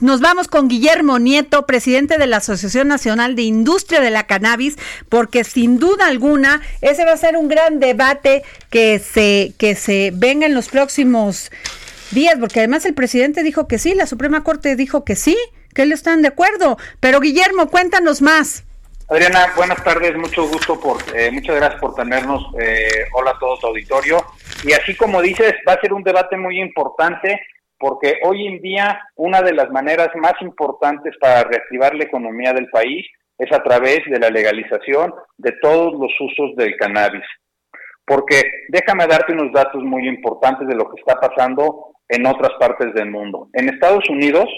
Nos vamos con Guillermo Nieto, presidente de la Asociación Nacional de Industria de la Cannabis, porque sin duda alguna ese va a ser un gran debate que se, que se venga en los próximos días, porque además el presidente dijo que sí, la Suprema Corte dijo que sí, que él están de acuerdo. Pero Guillermo, cuéntanos más. Adriana, buenas tardes, mucho gusto por, eh, muchas gracias por tenernos. Eh, hola a todo tu auditorio. Y así como dices, va a ser un debate muy importante porque hoy en día una de las maneras más importantes para reactivar la economía del país es a través de la legalización de todos los usos del cannabis. Porque déjame darte unos datos muy importantes de lo que está pasando en otras partes del mundo. En Estados Unidos,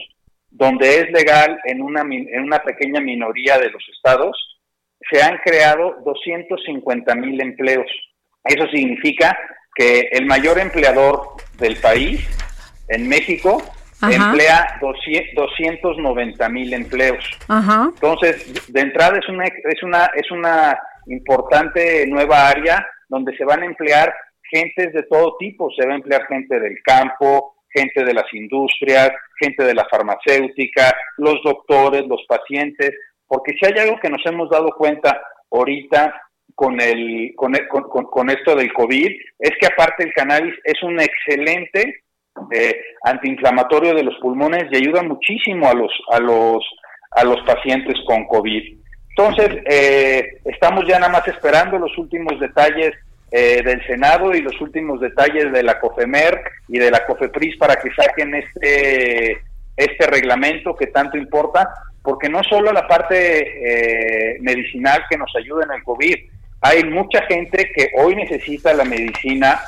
donde es legal en una, en una pequeña minoría de los estados, se han creado 250 mil empleos. Eso significa que el mayor empleador del país en México emplea 290 mil empleos. Entonces, de entrada es una, es una, es una importante nueva área donde se van a emplear gentes de todo tipo, se va a emplear gente del campo, gente de las industrias, gente de la farmacéutica, los doctores, los pacientes, porque si hay algo que nos hemos dado cuenta ahorita con, el, con, con esto del COVID, es que aparte el cannabis es un excelente eh, antiinflamatorio de los pulmones y ayuda muchísimo a los, a los, a los pacientes con COVID. Entonces, eh, estamos ya nada más esperando los últimos detalles eh, del Senado y los últimos detalles de la COFEMER y de la COFEPRIS para que saquen este, este reglamento que tanto importa, porque no solo la parte medicinal que nos ayuda en el COVID, hay mucha gente que hoy necesita la medicina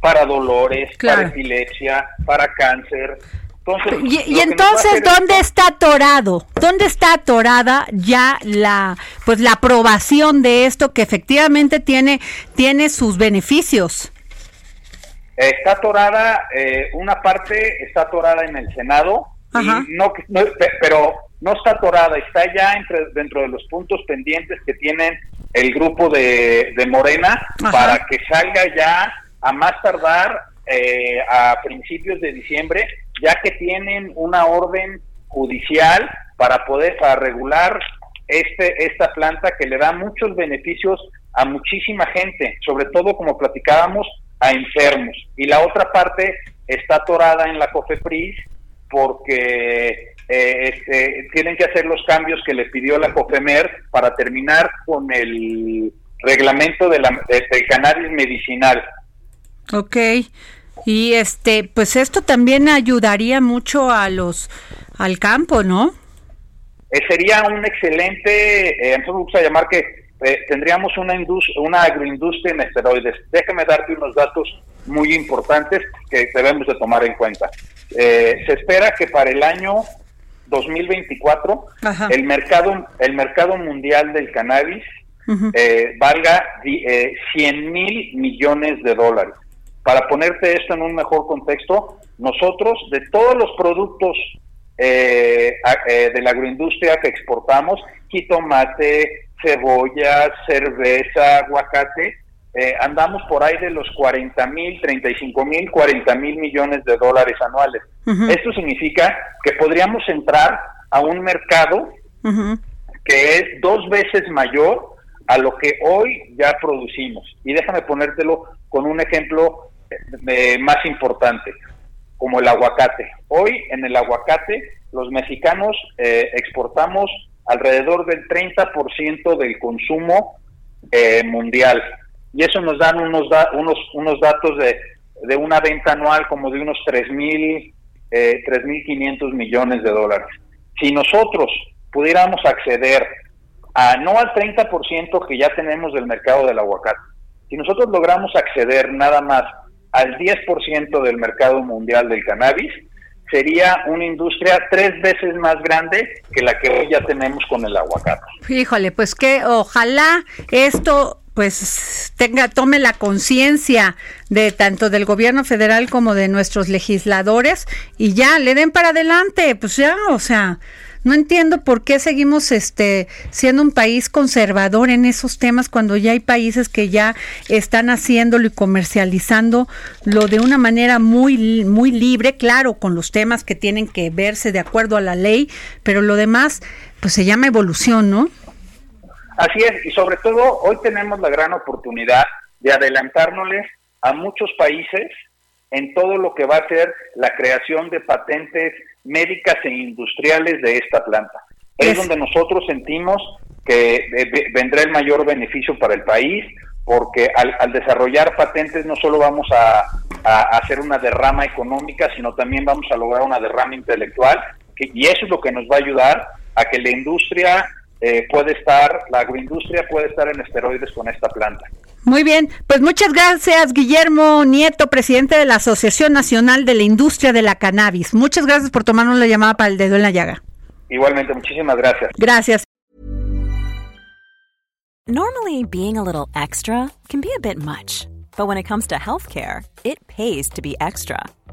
para dolores, para epilepsia, para cáncer. Entonces, y, entonces, ¿dónde está atorado? ¿Dónde está atorada ya la pues la aprobación de esto que efectivamente tiene tiene sus beneficios? Está atorada, eh, una parte está atorada en el Senado, no, pero no está atorada, está ya entre, dentro de los puntos pendientes que tienen el grupo de, Morena para que salga ya a más tardar eh, a principios de diciembre, ya que tienen una orden judicial para poder regular este esta planta que le da muchos beneficios a muchísima gente, sobre todo como platicábamos a enfermos. Y la otra parte está atorada en la COFEPRIS porque eh, este, tienen que hacer los cambios que le pidió la COFEMER para terminar con el reglamento de la, del cannabis medicinal. Ok. Y este, pues esto también ayudaría mucho a los al campo, ¿no? Eh, sería un excelente, eh, nosotros a llamar que eh, tendríamos una una agroindustria en esteroides. Déjame darte unos datos muy importantes que debemos de tomar en cuenta. se espera que para el año 2024 el mercado el mercado mundial del cannabis valga 100 mil millones de dólares. Para ponerte esto en un mejor contexto, nosotros de todos los productos eh, eh, de la agroindustria que exportamos, jitomate, cebolla, cerveza, aguacate, eh, andamos por ahí de los 40 mil, 35 mil, 40 mil millones de dólares anuales. Esto significa que podríamos entrar a un mercado que es dos veces mayor a lo que hoy ya producimos. Y déjame ponértelo con un ejemplo más importante, como el aguacate. Hoy en el aguacate los mexicanos eh, exportamos alrededor del 30% del consumo eh, mundial. Y eso nos dan unos, unos, unos datos de, de, una venta anual como de unos 3.000, eh, 3.500 millones de dólares. Si nosotros pudiéramos acceder a no al 30% que ya tenemos del mercado del aguacate, si nosotros logramos acceder nada más al 10% del mercado mundial del cannabis, sería una industria tres veces más grande que la que hoy ya tenemos con el aguacate. Híjole, pues que ojalá esto pues tenga tome la conciencia de tanto del gobierno federal como de nuestros legisladores y ya le den para adelante, pues ya, o sea, no entiendo por qué seguimos este siendo un país conservador en esos temas cuando ya hay países que ya están haciéndolo y comercializándolo de una manera muy muy libre, claro, con los temas que tienen que verse de acuerdo a la ley, pero lo demás pues se llama evolución, ¿no? Así es, y sobre todo hoy tenemos la gran oportunidad de adelantárnosles a muchos países en todo lo que va a ser la creación de patentes médicas e industriales de esta planta. Es, donde nosotros sentimos que eh, vendrá el mayor beneficio para el país, porque al, desarrollar patentes no solo vamos a, hacer una derrama económica, sino también vamos a lograr una derrama intelectual, y eso es lo que nos va a ayudar a que la industria eh, puede estar, la agroindustria puede estar en esteroides con esta planta. Muy bien, pues muchas gracias Guillermo Nieto, presidente de la Asociación Nacional de la Industria de la Cannabis. Muchas gracias por tomarnos la llamada para el dedo en la llaga. Igualmente, muchísimas gracias. Gracias. Normally being a little extra can be a bit much, but when it comes to healthcare, it pays to be extra.